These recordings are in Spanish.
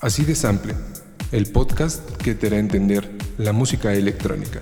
Así de Sample, el podcast que te hará entender la música electrónica.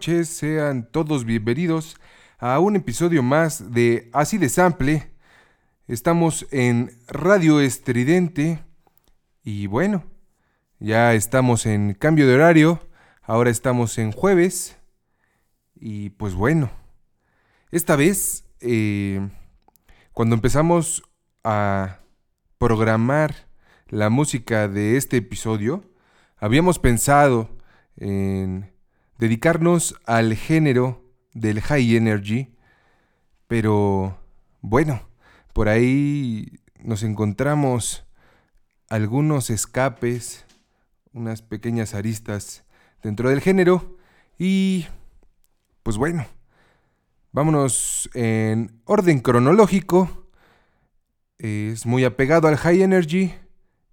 Noches, sean todos bienvenidos a un episodio más de Así de Sample. Estamos en Radio Estridente y bueno, ya estamos en cambio de horario, ahora estamos en jueves y pues bueno, esta vez eh, cuando empezamos a programar la música de este episodio, habíamos pensado en dedicarnos al género del high energy, pero bueno, por ahí nos encontramos algunos escapes, unas pequeñas aristas dentro del género y pues bueno, vámonos en orden cronológico. Es muy apegado al high energy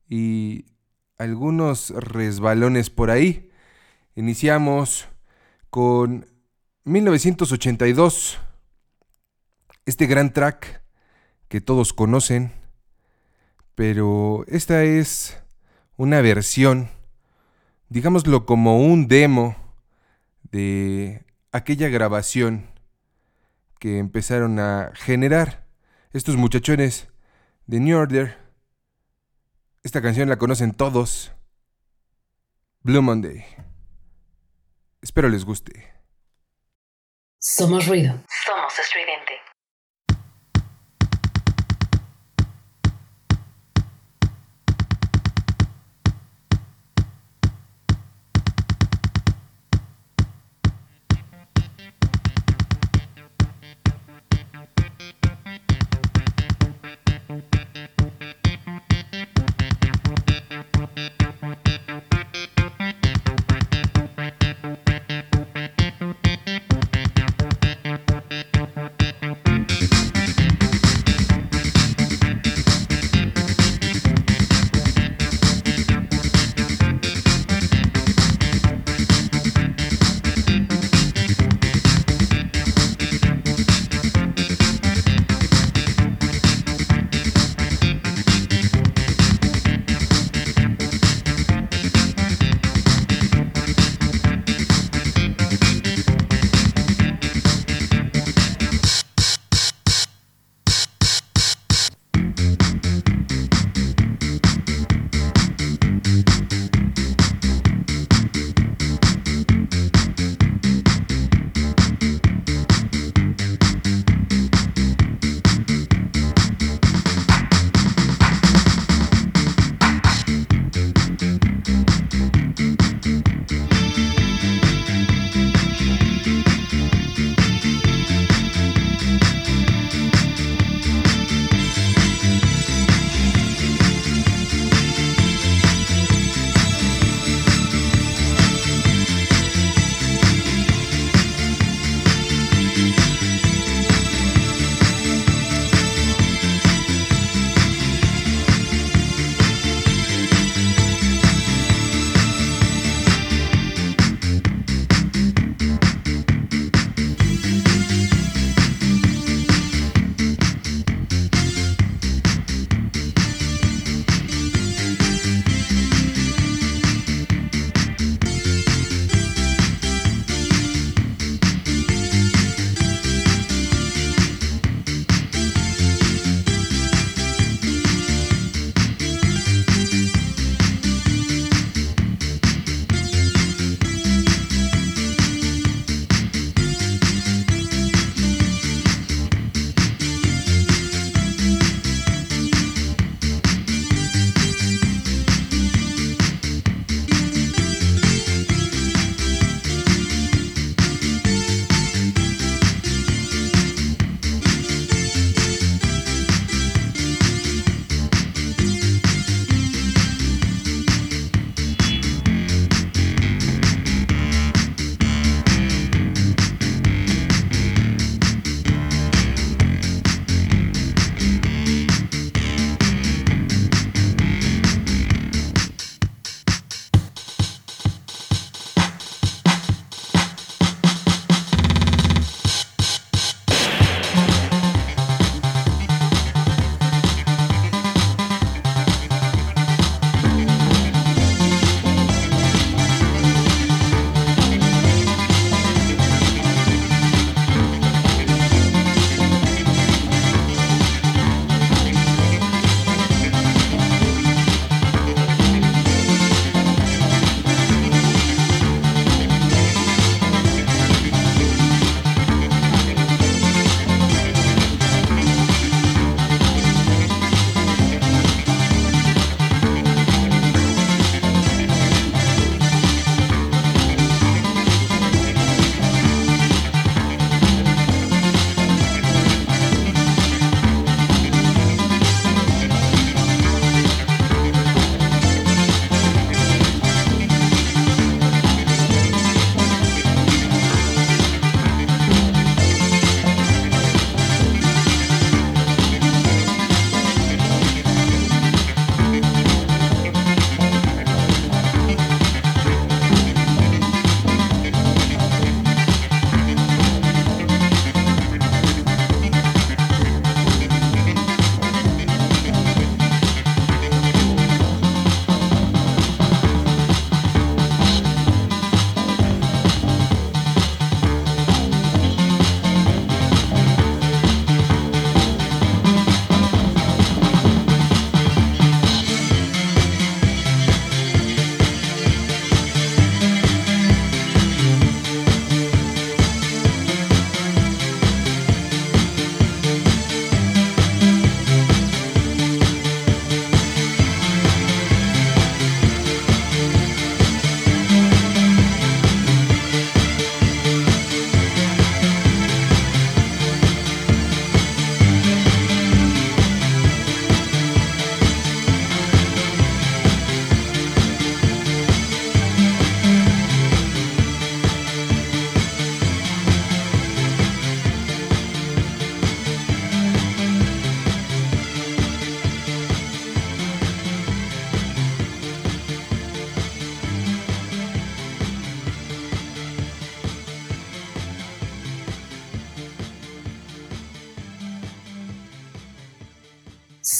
y algunos resbalones por ahí. Iniciamos con 1982, este gran track que todos conocen, pero esta es una versión, digámoslo como un demo de aquella grabación que empezaron a generar estos muchachones de New Order. Esta canción la conocen todos. Blue Monday. Espero les guste. Somos ruido. Somos estridente.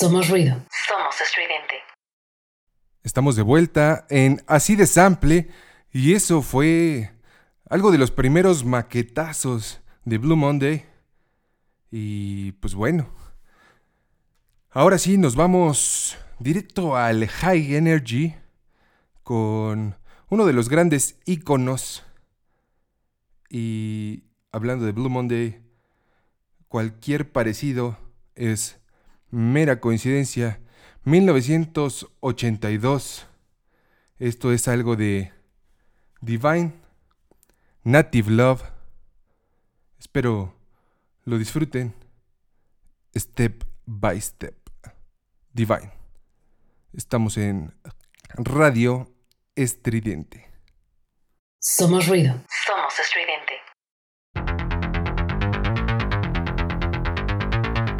Somos ruido. Somos estridente. Estamos de vuelta en Así de Sample y eso fue algo de los primeros maquetazos de Blue Monday. Y pues bueno. Ahora sí, nos vamos directo al High Energy con uno de los grandes íconos. Y hablando de Blue Monday, cualquier parecido es mera coincidencia, 1982. Esto es algo de Divine Native Love. Espero lo disfruten. Step by step. Divine. Estamos en Radio Estridente. Somos ruido. Somos estridente.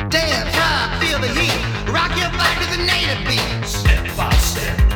Damn. feel the heat. Rock your body to the native beat. Step by step.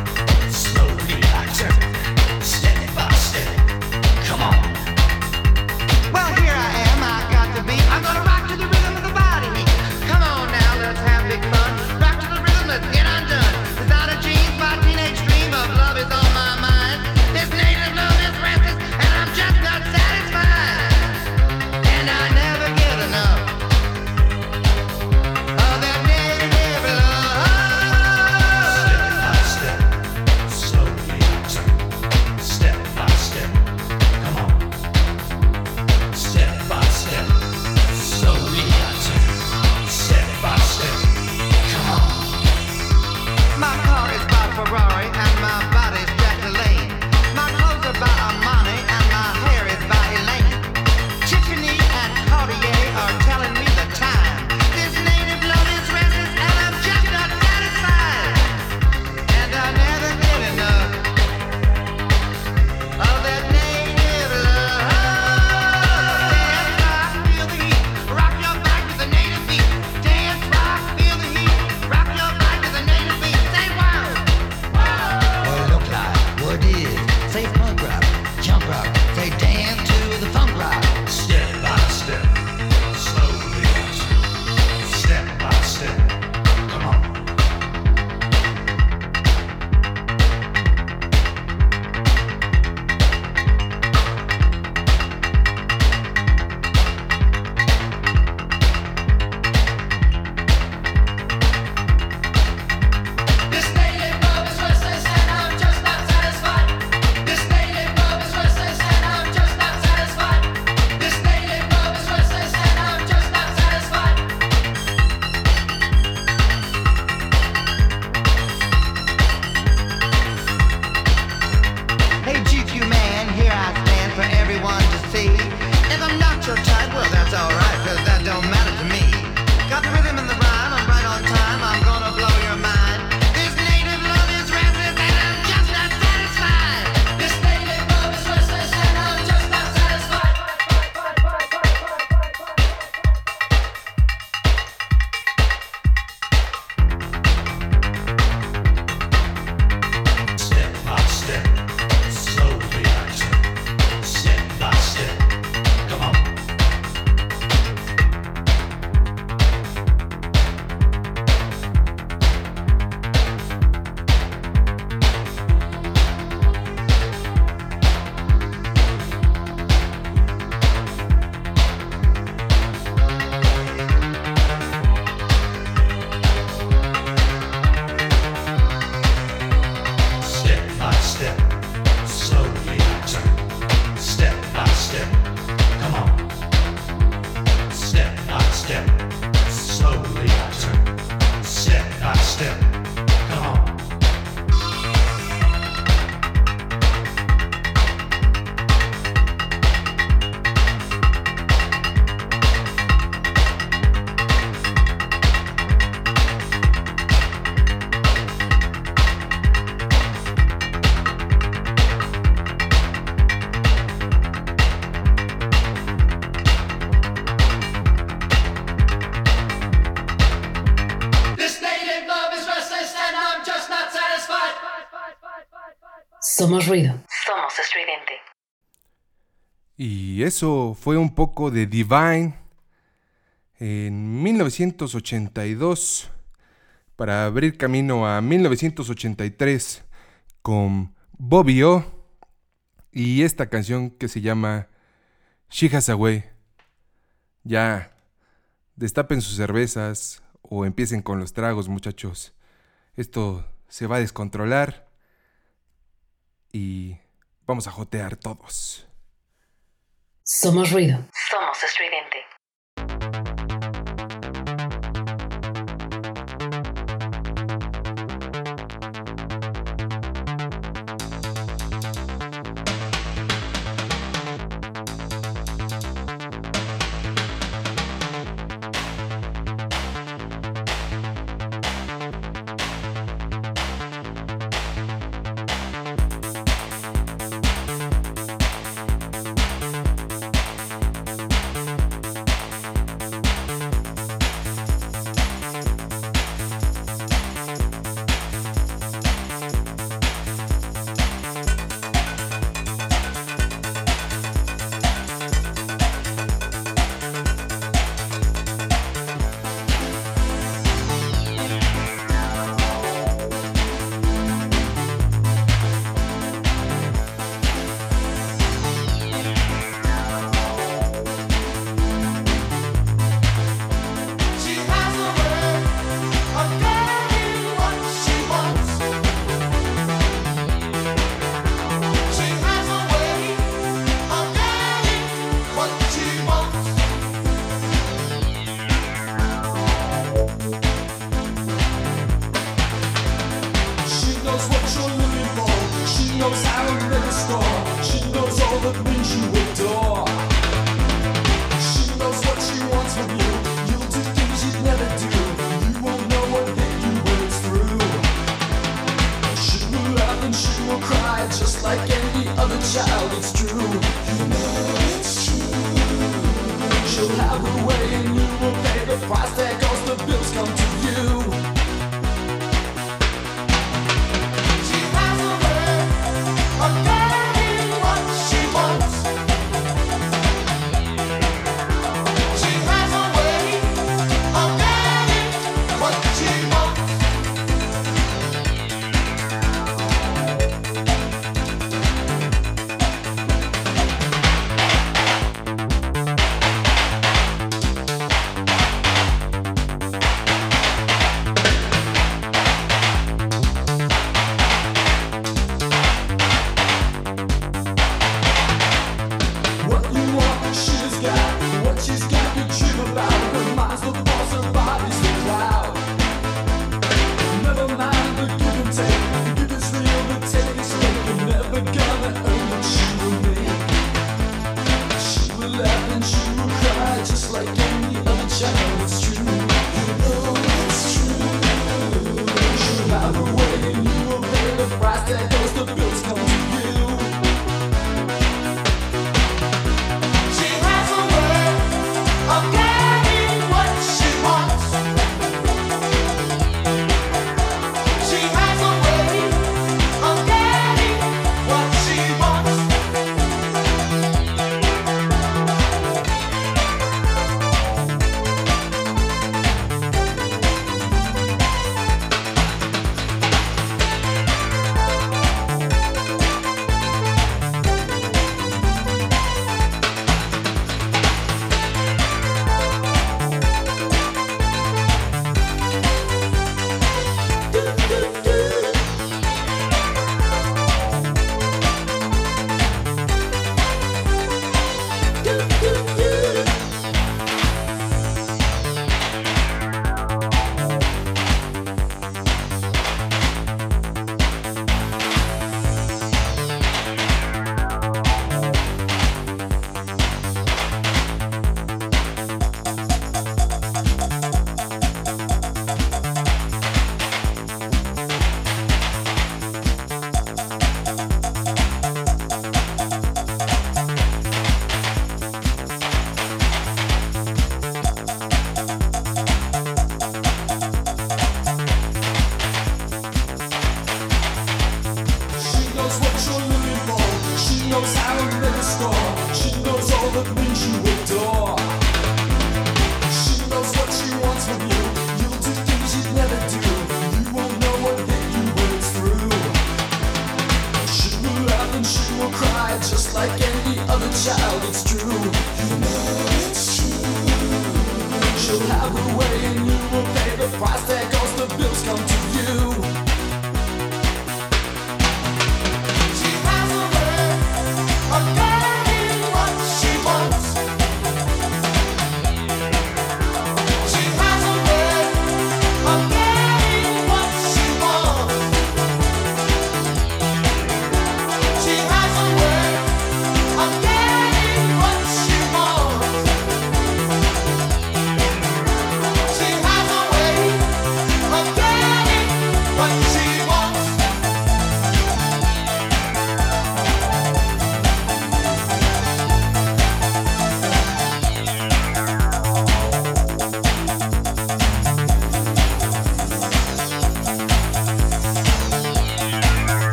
Somos estridente. Y eso fue un poco de Divine en 1982 para abrir camino a 1983 con Bobby O y esta canción que se llama She Has Away. Ya destapen sus cervezas o empiecen con los tragos, muchachos. Esto se va a descontrolar y vamos a jotear todos. Somos ruido. Somos estridente. She'll have her way and you will pay the price.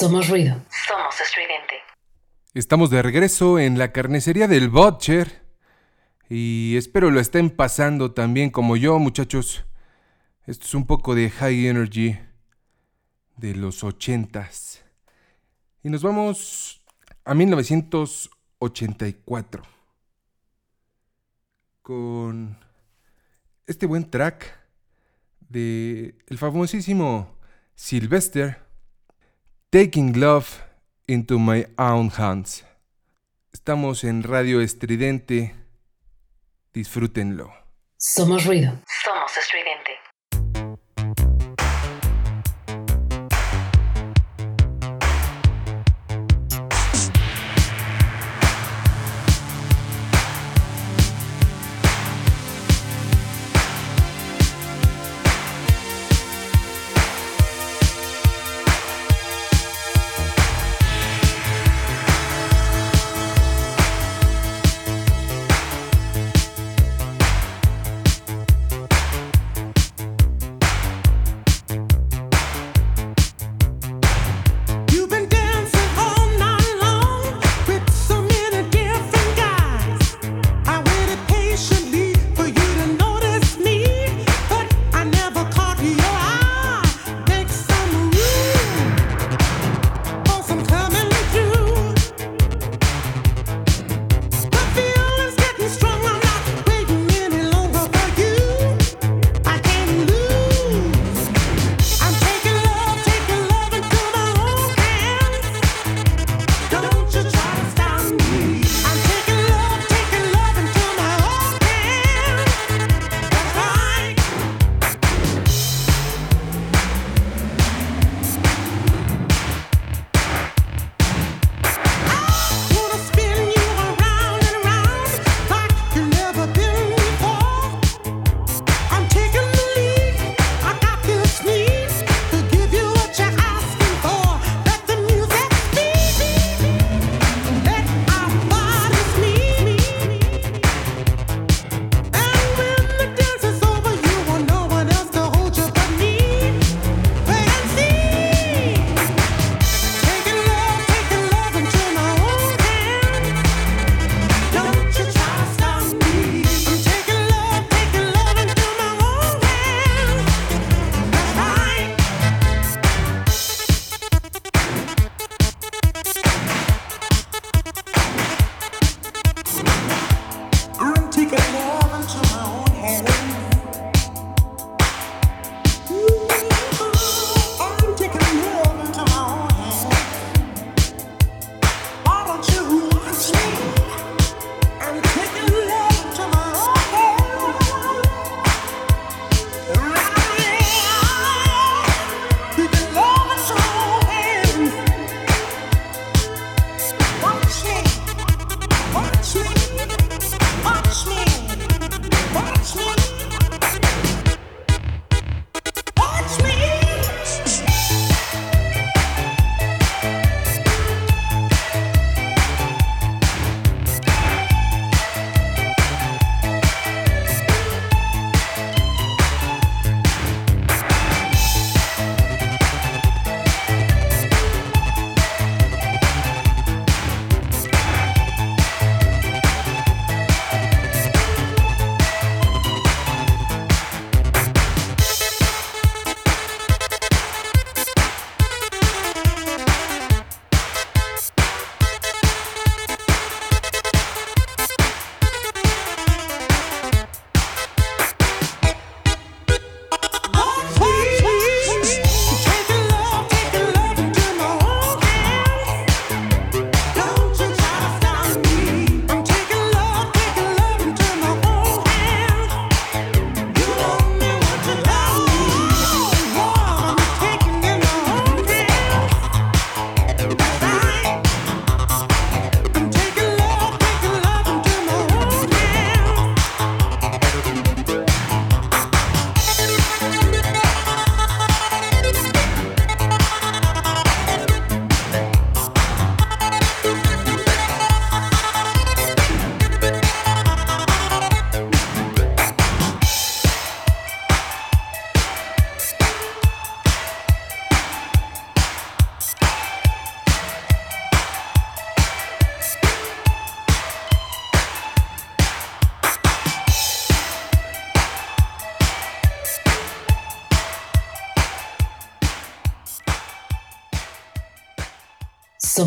Somos ruido. Somos estridente. Estamos de regreso en la carnicería del Butcher. Y espero lo estén pasando también como yo, muchachos. Esto es un poco de high energy de los ochentas. Y nos vamos a 1984. Con este buen track de el famosísimo Sylvester. Taking Love into My Own Hands. Estamos en Radio Estridente. Disfrútenlo. Somos ruido. Somos estridente.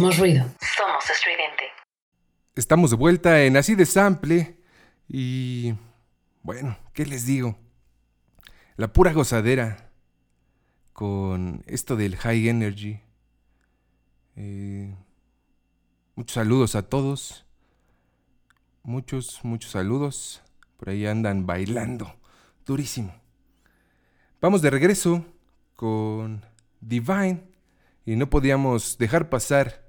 Somos ruido. Somos estridente. Estamos de vuelta en Así de Sample y bueno, ¿qué les digo? La pura gozadera con esto del high energy. Eh, muchos saludos a todos. Muchos, muchos saludos. Por ahí andan bailando. Durísimo. Vamos de regreso con Divine. Y no podíamos dejar pasar.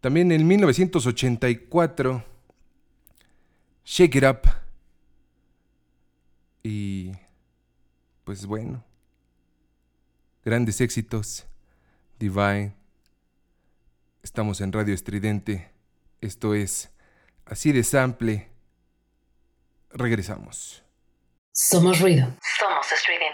También en 1984. Shake It Up. Y pues bueno. Grandes éxitos. Divine. Estamos en Radio Estridente. Esto es así de sample. Regresamos. Somos ruido. Somos estridente.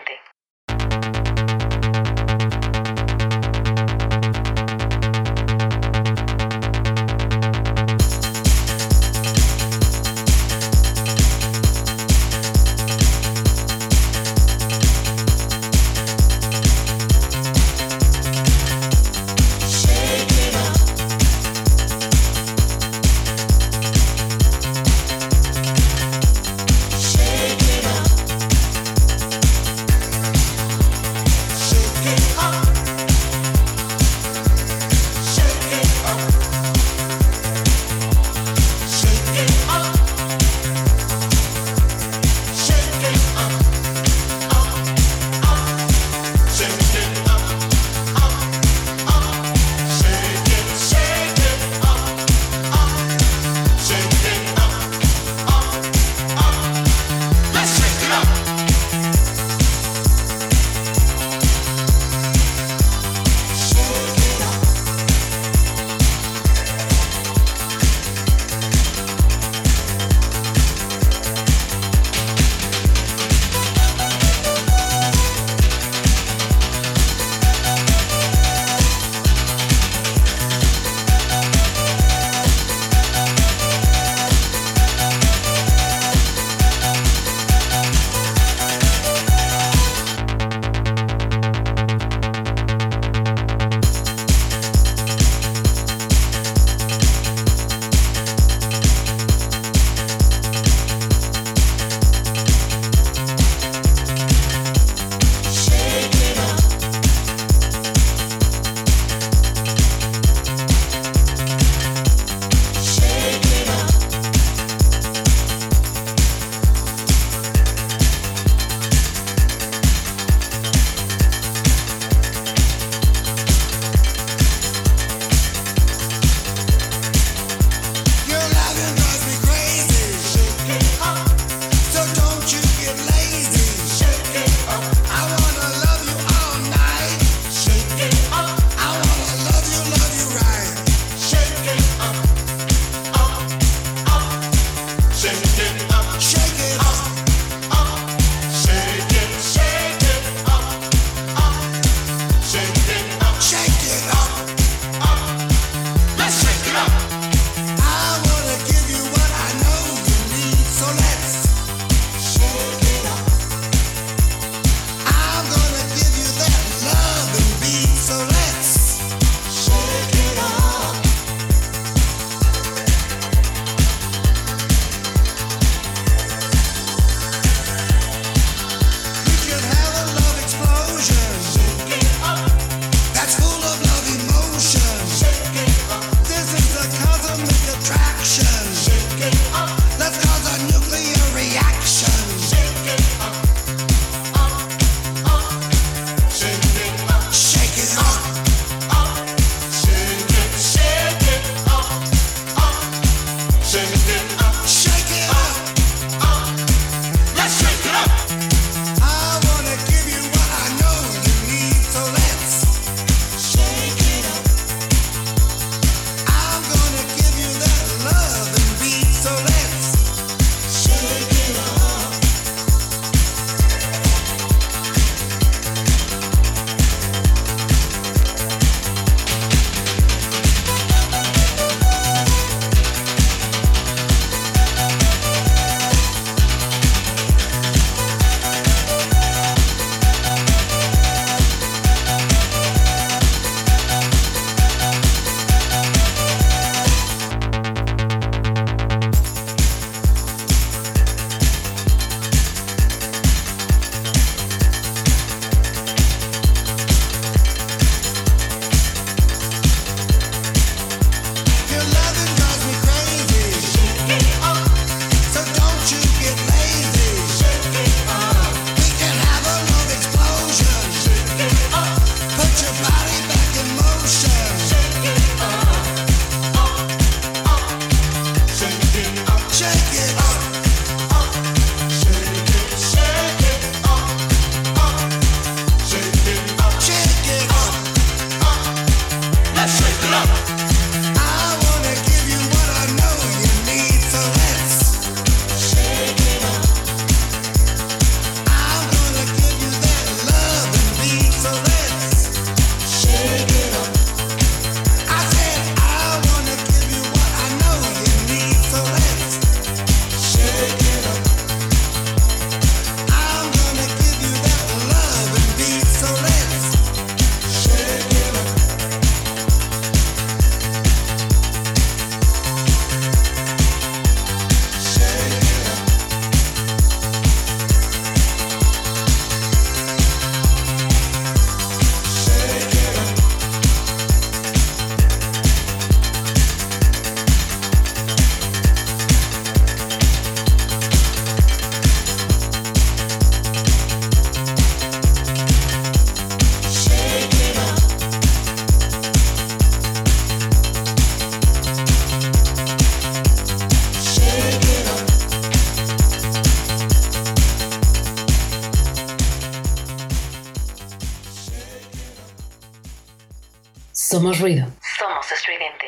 Somos ruido. Somos estridente.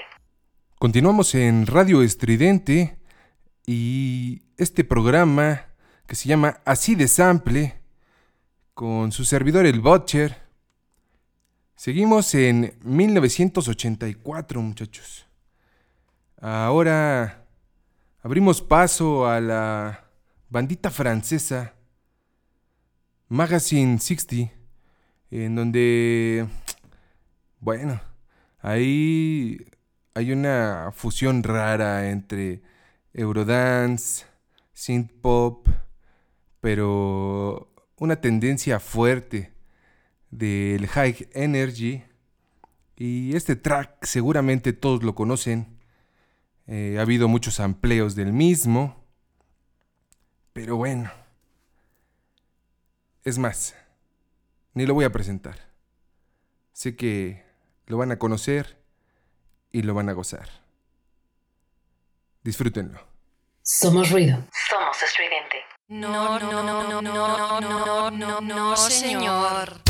Continuamos en Radio Estridente y este programa que se llama Así de Sample con su servidor el Butcher. Seguimos en 1984 muchachos. Ahora abrimos paso a la bandita francesa Magazine 60 en donde bueno, ahí hay una fusión rara entre Eurodance, synth pop, pero una tendencia fuerte del high energy. Y este track seguramente todos lo conocen. Eh, ha habido muchos amplios del mismo. Pero bueno. Es más, ni lo voy a presentar. Sé que lo van a conocer y lo van a gozar. Disfrútenlo. Somos ruido. Somos estridente. No, no, no, no, no, no, no, no, señor.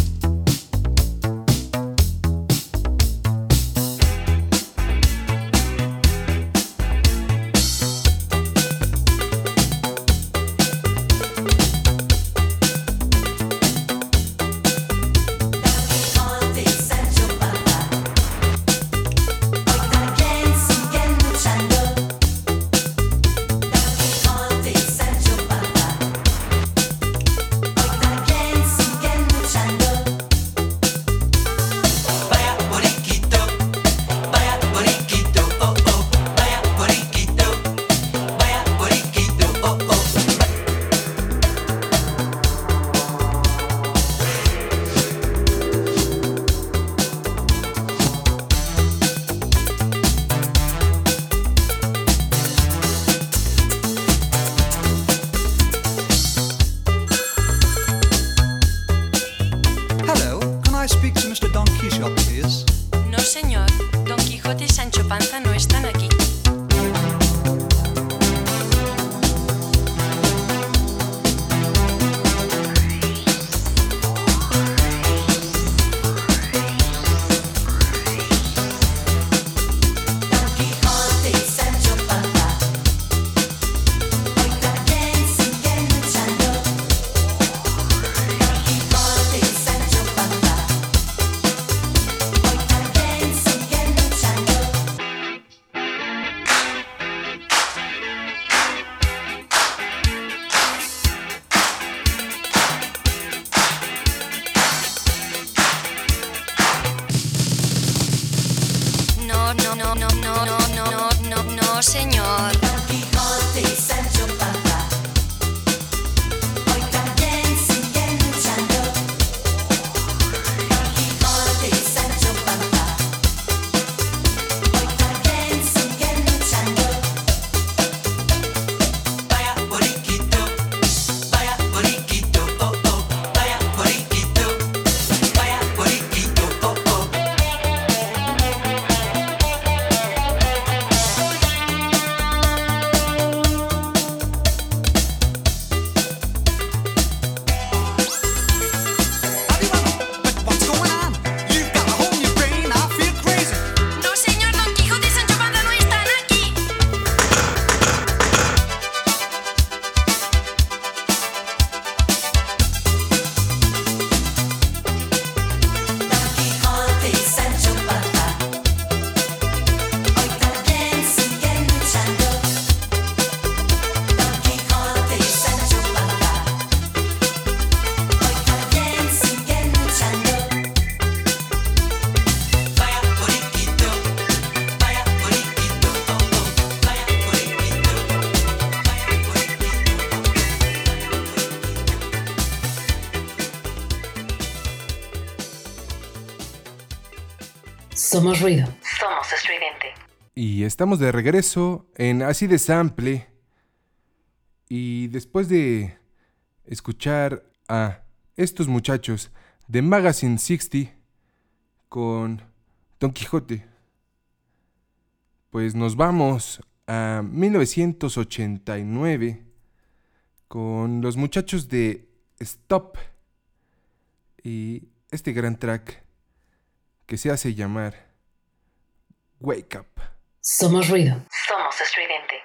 Somos ruido. Somos estridente. Y estamos de regreso en Así de Sample. Y después de escuchar a estos muchachos de Magazine 60 con Don Quijote, pues nos vamos a 1989 con los muchachos de Stop y este gran track que se hace llamar Wake Up. Somos ruido. Somos estridente.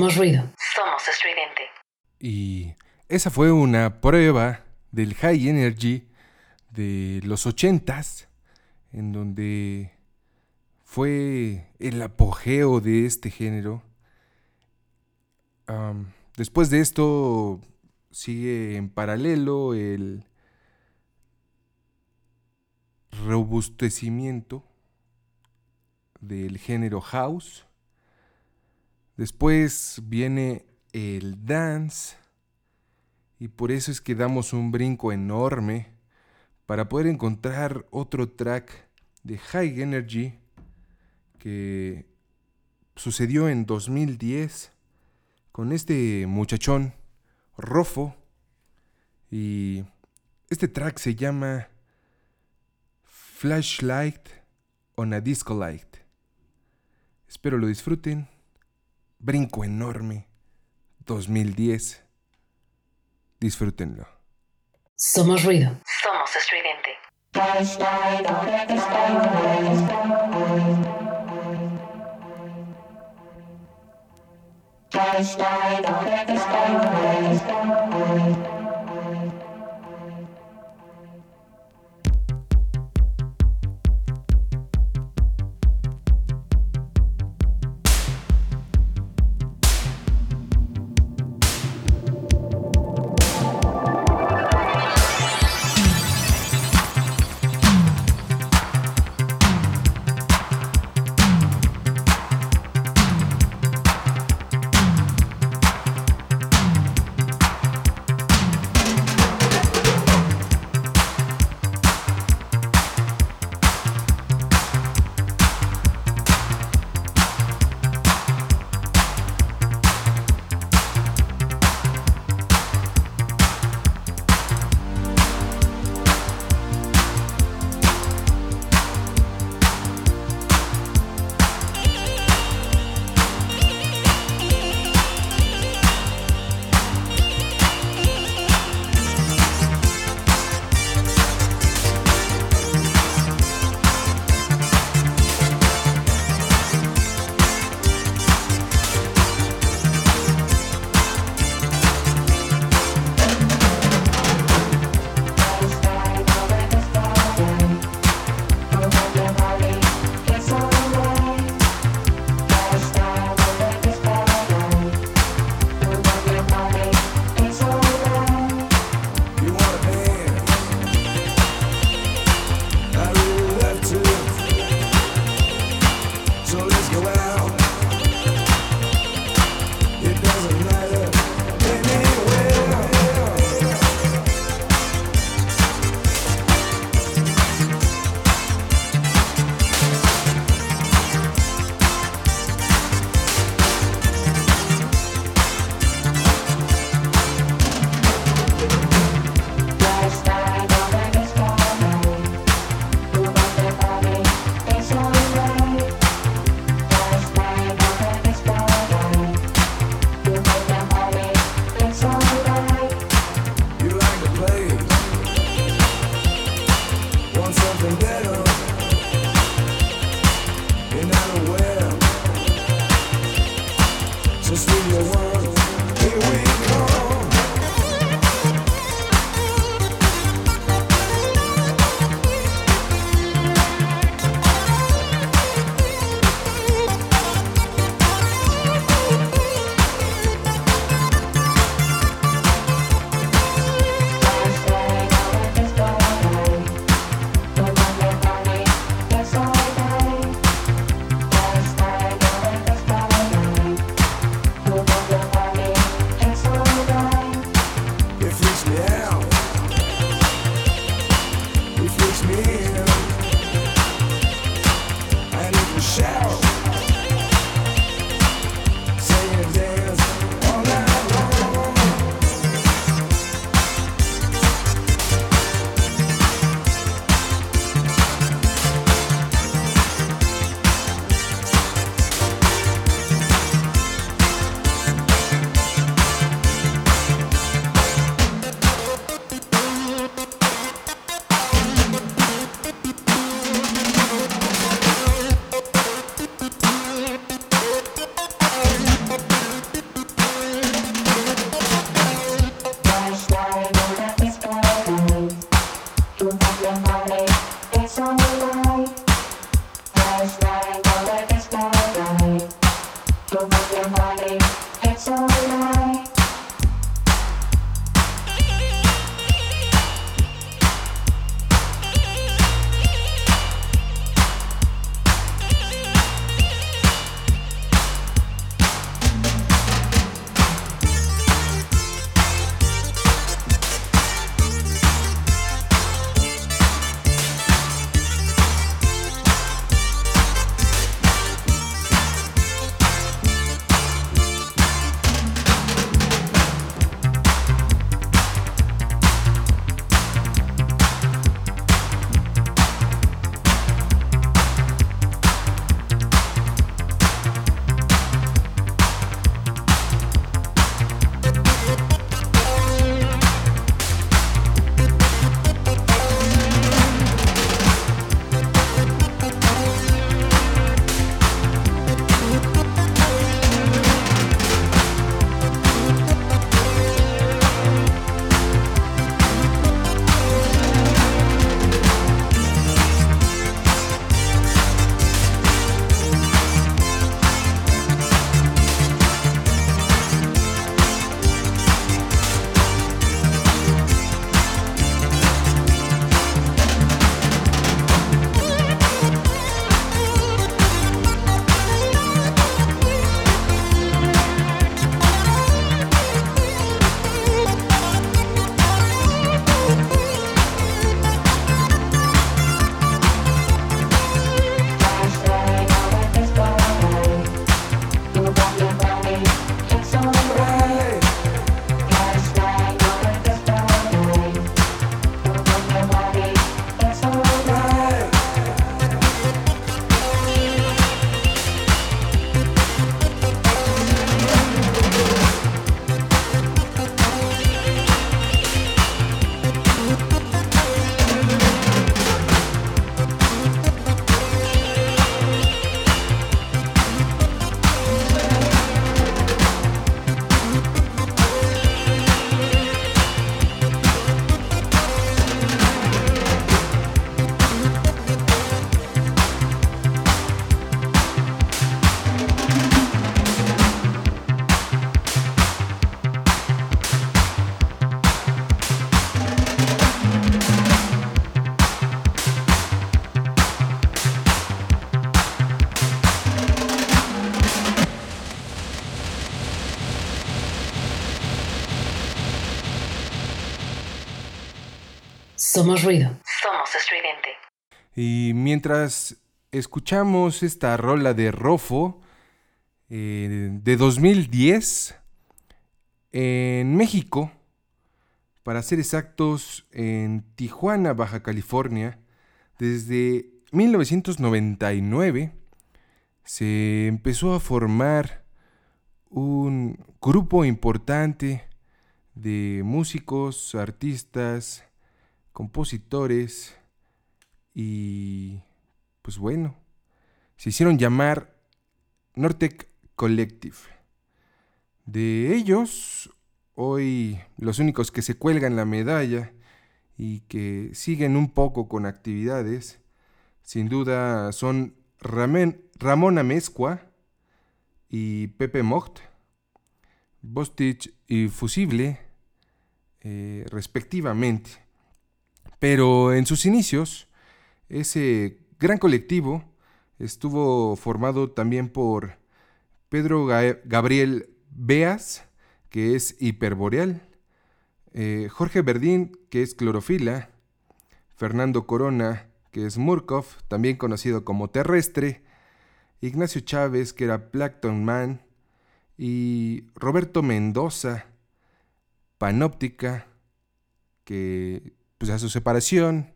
Somos ruido. Somos estridente. Y esa fue una prueba del High Energy de los ochentas, en donde fue el apogeo de este género. Después de esto sigue en paralelo el robustecimiento del género house. Después viene el dance. Y por eso es que damos un brinco enorme para poder encontrar otro track de High Energy que sucedió en 2010 con este muchachón Rofo. Y este track se llama Flashlight on a Disco Light. Espero lo disfruten. Brinco enorme. 2010. Disfrútenlo. Somos ruido. Somos estridente. Somos ruido. Somos estridente. Y mientras escuchamos esta rola de Rofo eh, de 2010 en México, para ser exactos, en Tijuana, Baja California, desde 1999 se empezó a formar un grupo importante de músicos, artistas, compositores y pues bueno, se hicieron llamar Nortec Collective. De ellos, hoy los únicos que se cuelgan la medalla y que siguen un poco con actividades, sin duda son Ramón Amezcua y Pepe Mocht, Bostich y Fusible, eh, respectivamente. Pero en sus inicios, ese gran colectivo estuvo formado también por Pedro Ga- Gabriel Beas, que es hiperboreal, eh, Jorge Verdín, que es clorofila, Fernando Corona, que es Murkov, también conocido como terrestre, Ignacio Chávez, que era Plankton Man, y Roberto Mendoza, Panóptica, que pues a su separación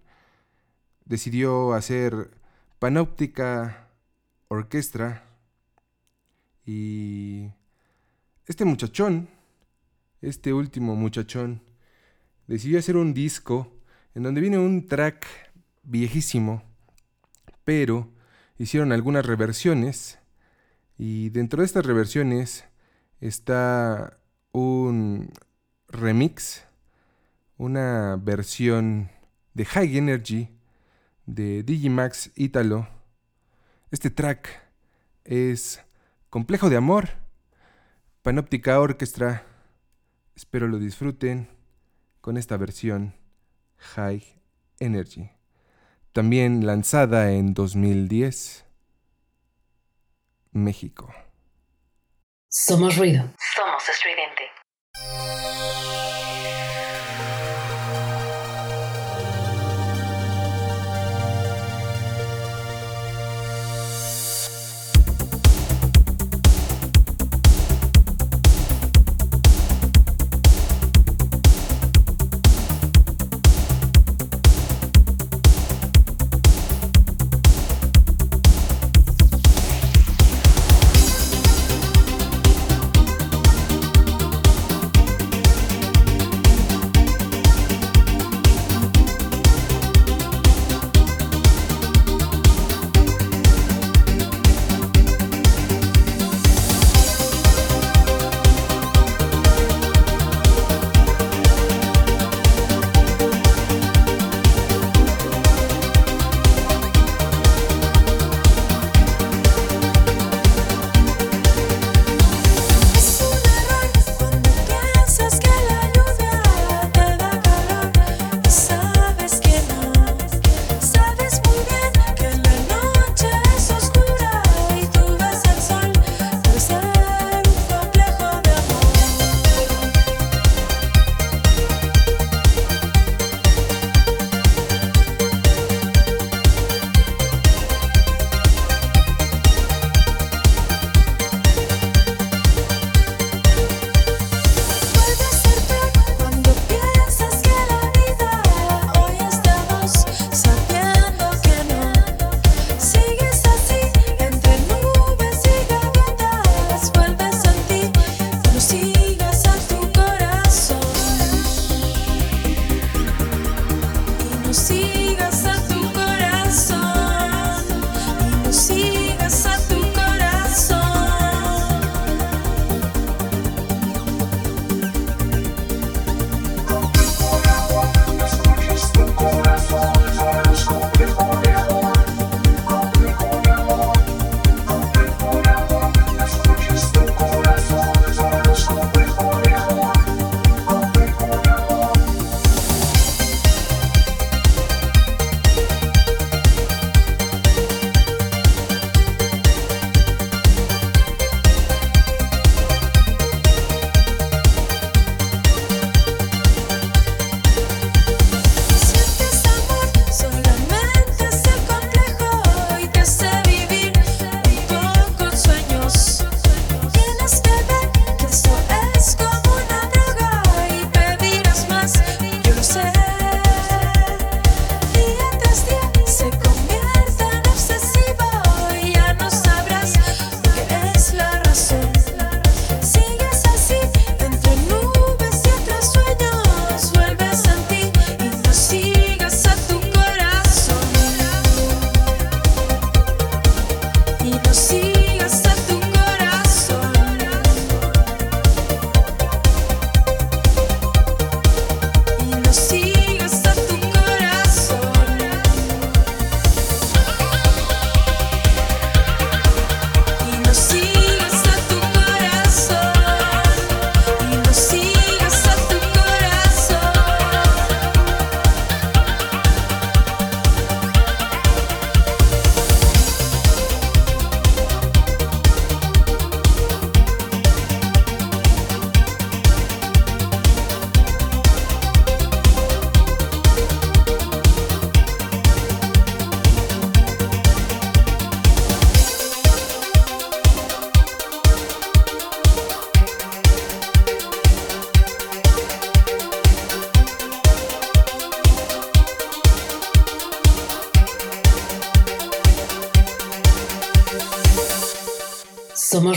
decidió hacer Panóptica Orquestra y este muchachón, este último muchachón, decidió hacer un disco en donde viene un track viejísimo, pero hicieron algunas reversiones y dentro de estas reversiones está un remix, una versión de High Energy de Digimax Italo. Este track es Complejo de Amor, Panóptica Orquestra. Espero lo disfruten con esta versión High Energy, también lanzada en 2010, México. Somos ruido. Somos estridente.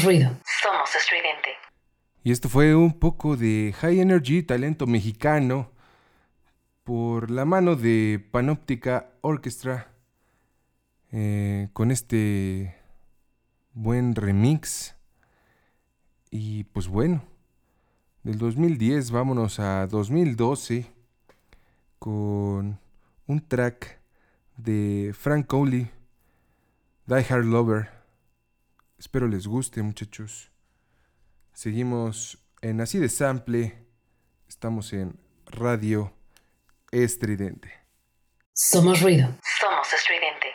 Somos estridente. Y esto fue un poco de High Energy Talento Mexicano por la mano de Panóptica Orchestra eh, con este buen remix. Y pues bueno, del 2010 vámonos a 2012 con un track de Frank Coley, Die Hard Lover. Espero les guste, muchachos. Seguimos en Así de Sample. Estamos en Radio Estridente. Somos ruido. Somos estridente.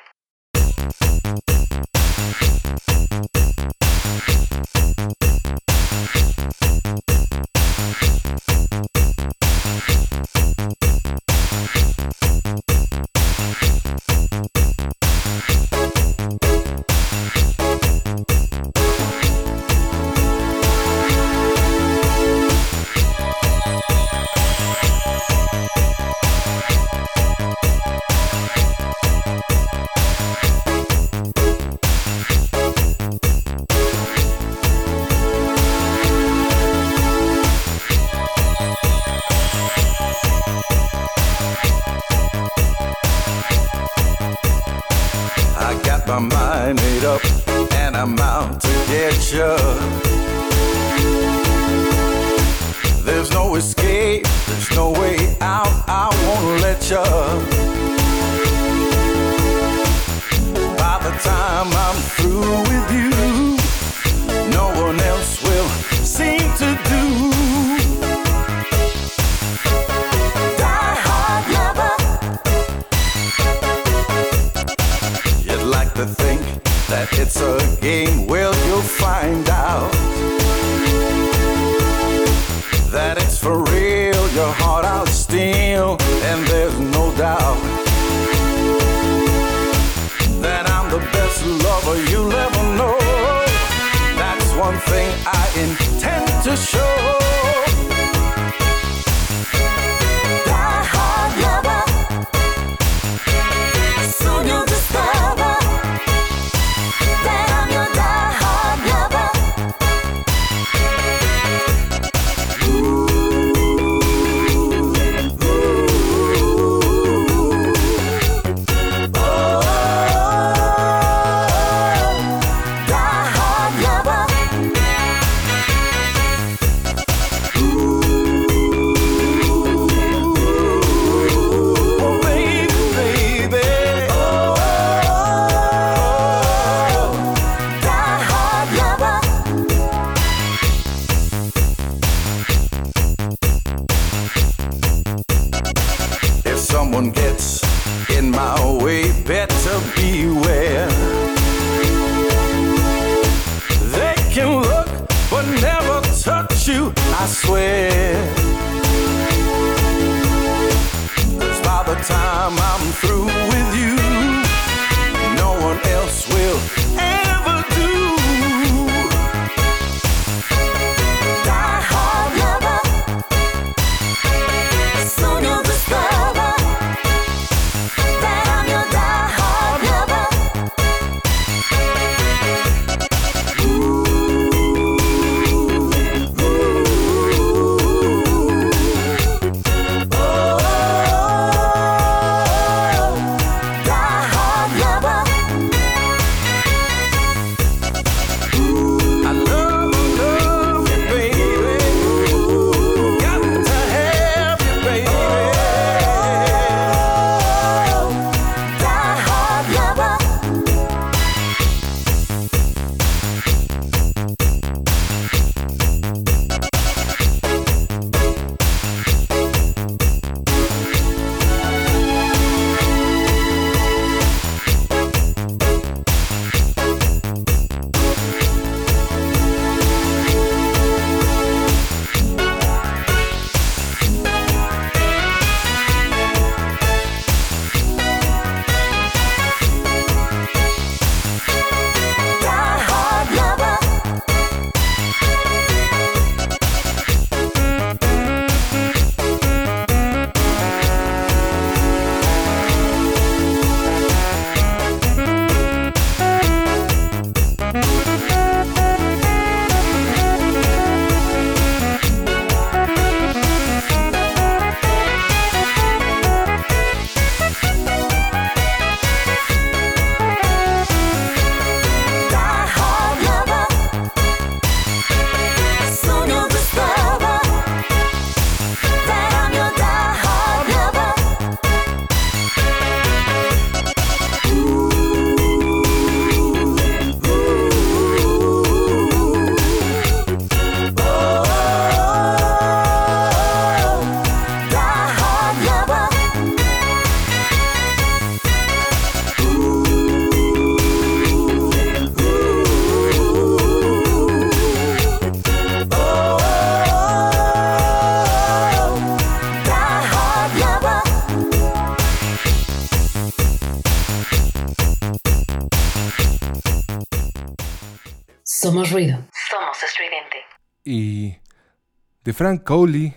De Frank Cowley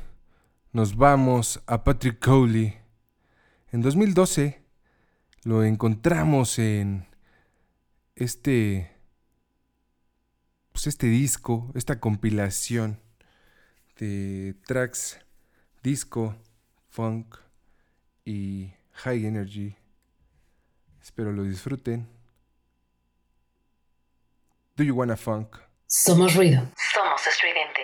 nos vamos a Patrick Cowley. En 2012 lo encontramos en este pues este disco, esta compilación de tracks disco, funk y high energy. Espero lo disfruten. Do you wanna funk? Somos ruido. Somos estridente.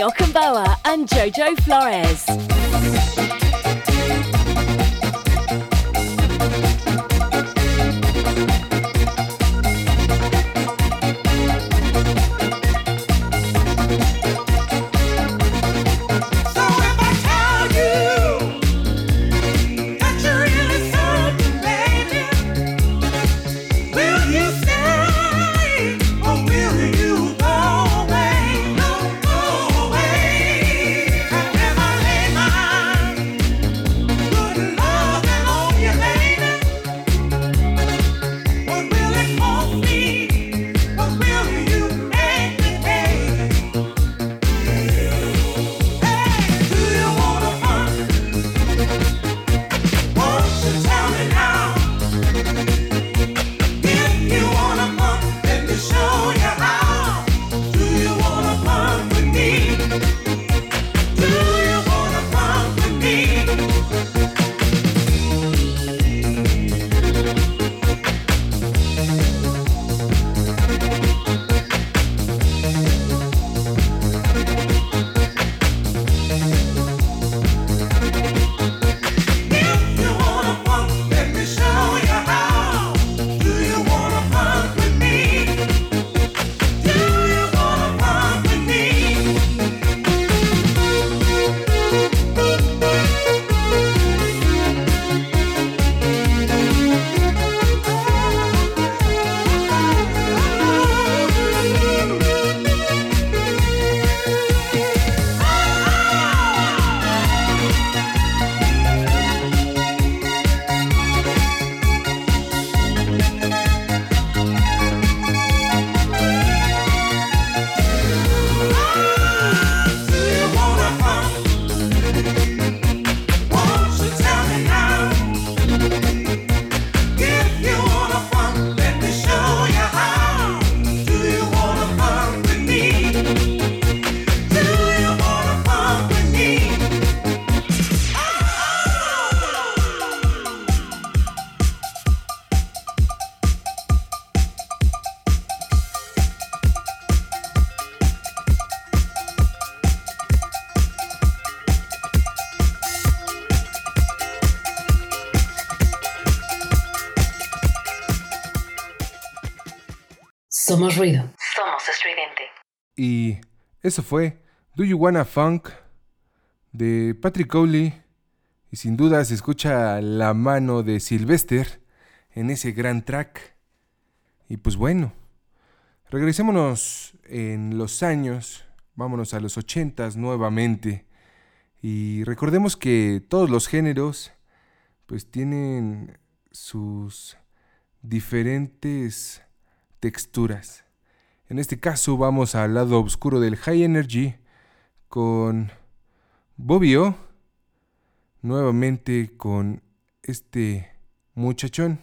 Jochen and Jojo Flores. Somos ruido. Somos estridente. Y Eso fue Do You Wanna Funk de Patrick Cowley. Y sin duda se escucha la mano de Sylvester en ese gran track. Y pues bueno, regresémonos en los años, vámonos a los ochentas nuevamente. Y recordemos que todos los géneros pues tienen sus diferentes texturas. En este caso vamos al lado oscuro del High Energy con Bobio, nuevamente con este muchachón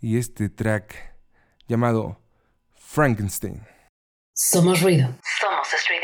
y este track llamado Frankenstein. Somos ruido. Somos estridente.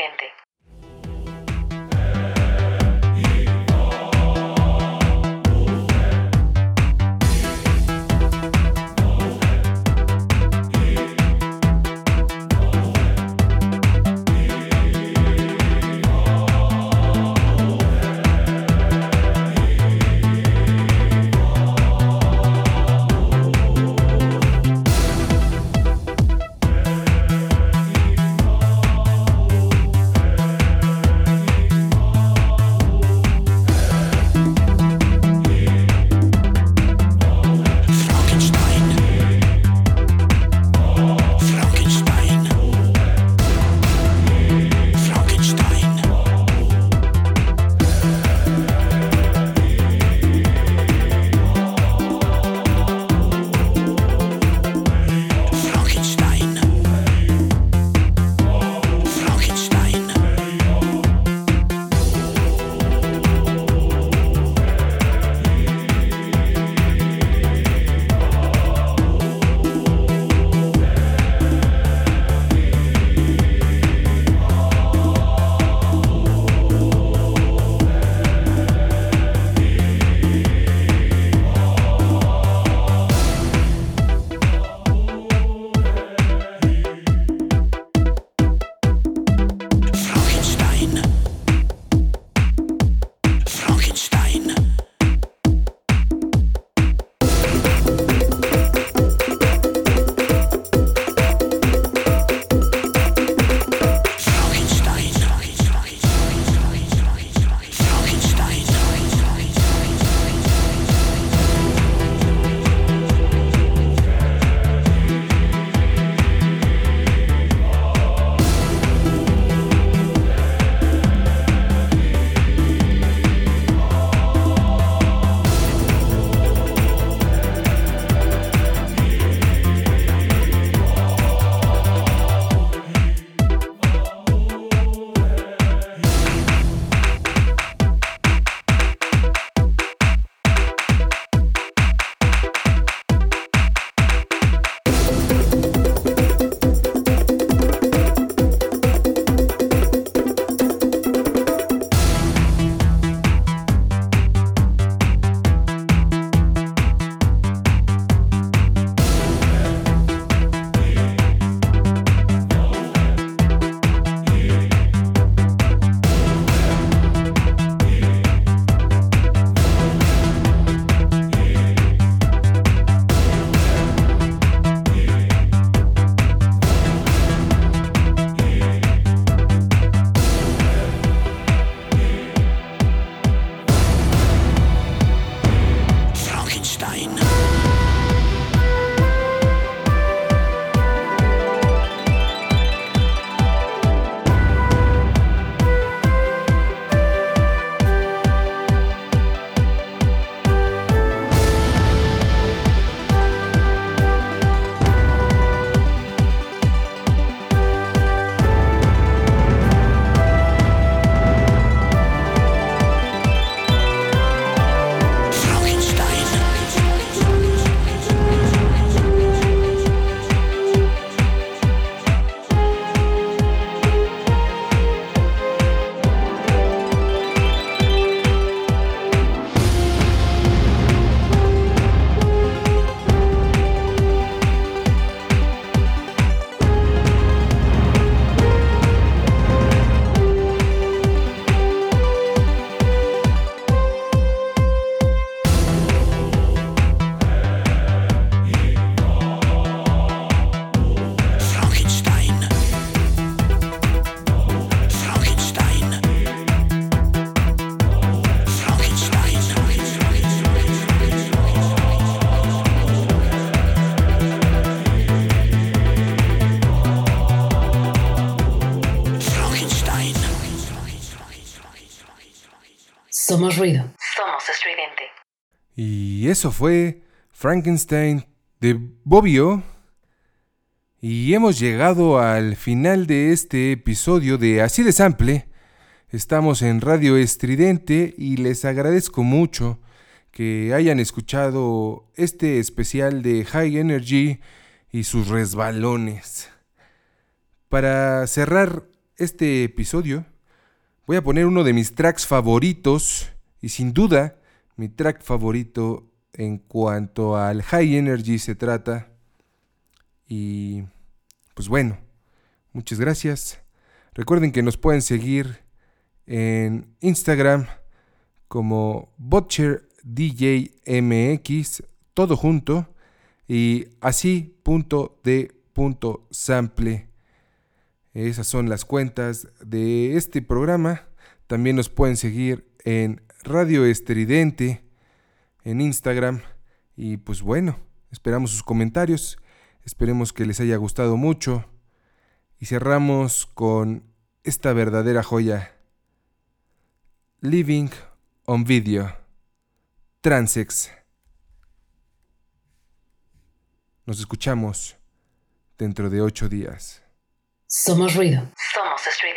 Ruido. Somos estridente. Y eso fue Frankenstein de Bobbio. Y hemos llegado al final de este episodio de Así de Sample. Estamos en Radio Estridente y les agradezco mucho que hayan escuchado este especial de High Energy y sus resbalones. Para cerrar este episodio, voy a poner uno de mis tracks favoritos y sin duda mi track favorito en cuanto al High Energy se trata. Y pues bueno, muchas gracias. Recuerden que nos pueden seguir en Instagram como ButcherDJMX, todo junto, y así.de.sample. Esas son las cuentas de este programa. También nos pueden seguir en Radio Estridente, en Instagram. Y pues bueno, esperamos sus comentarios. Esperemos que les haya gustado mucho. Y cerramos con esta verdadera joya. Living on Video. Transex. Nos escuchamos dentro de ocho días. Somos ruido. Somos estridente.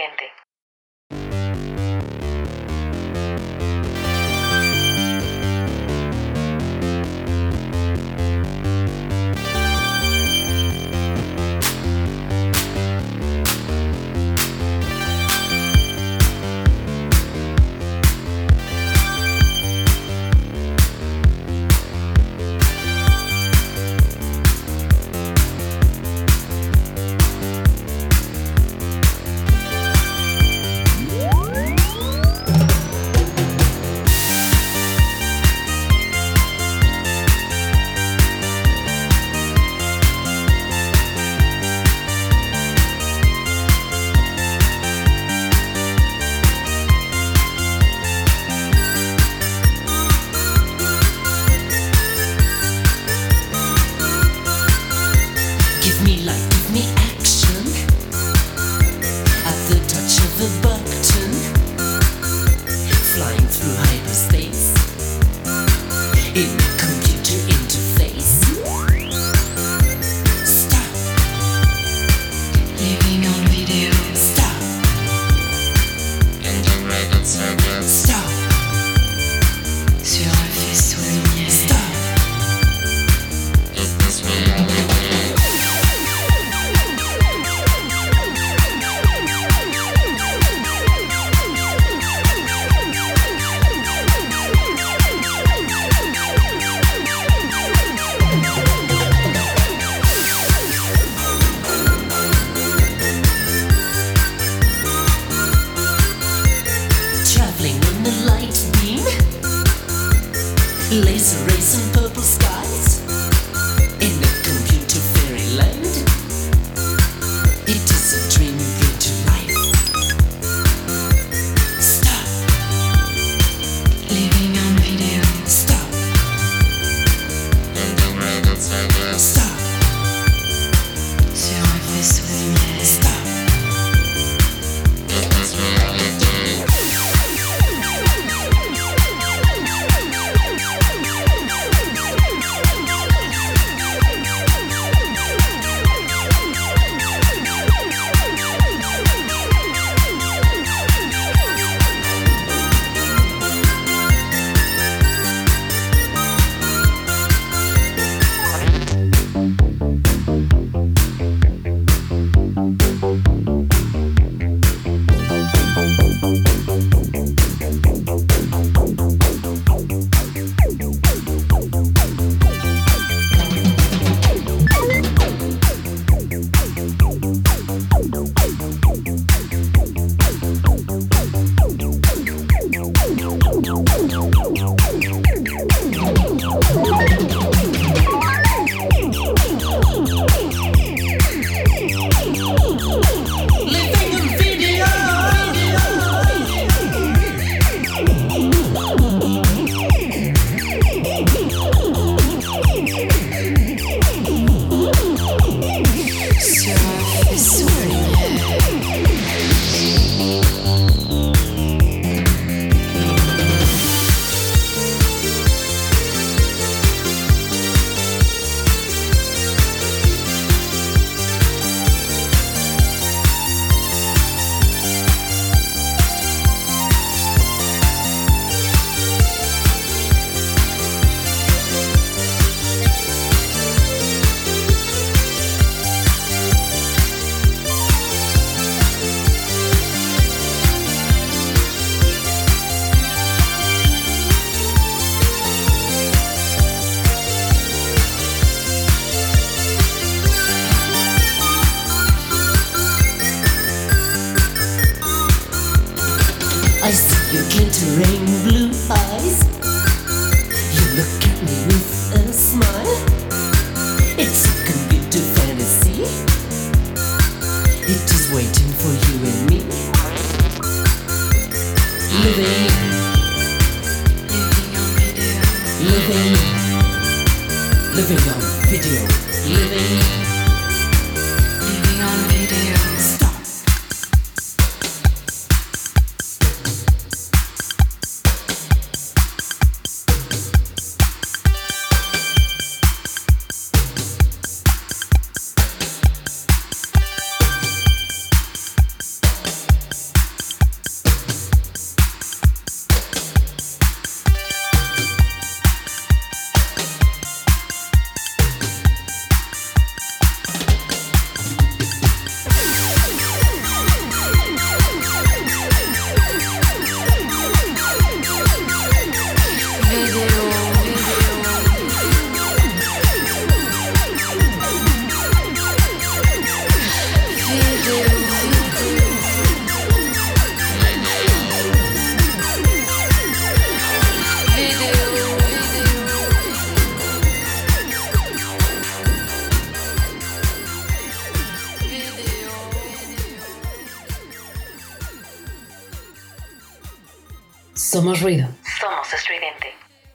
Somos ruido.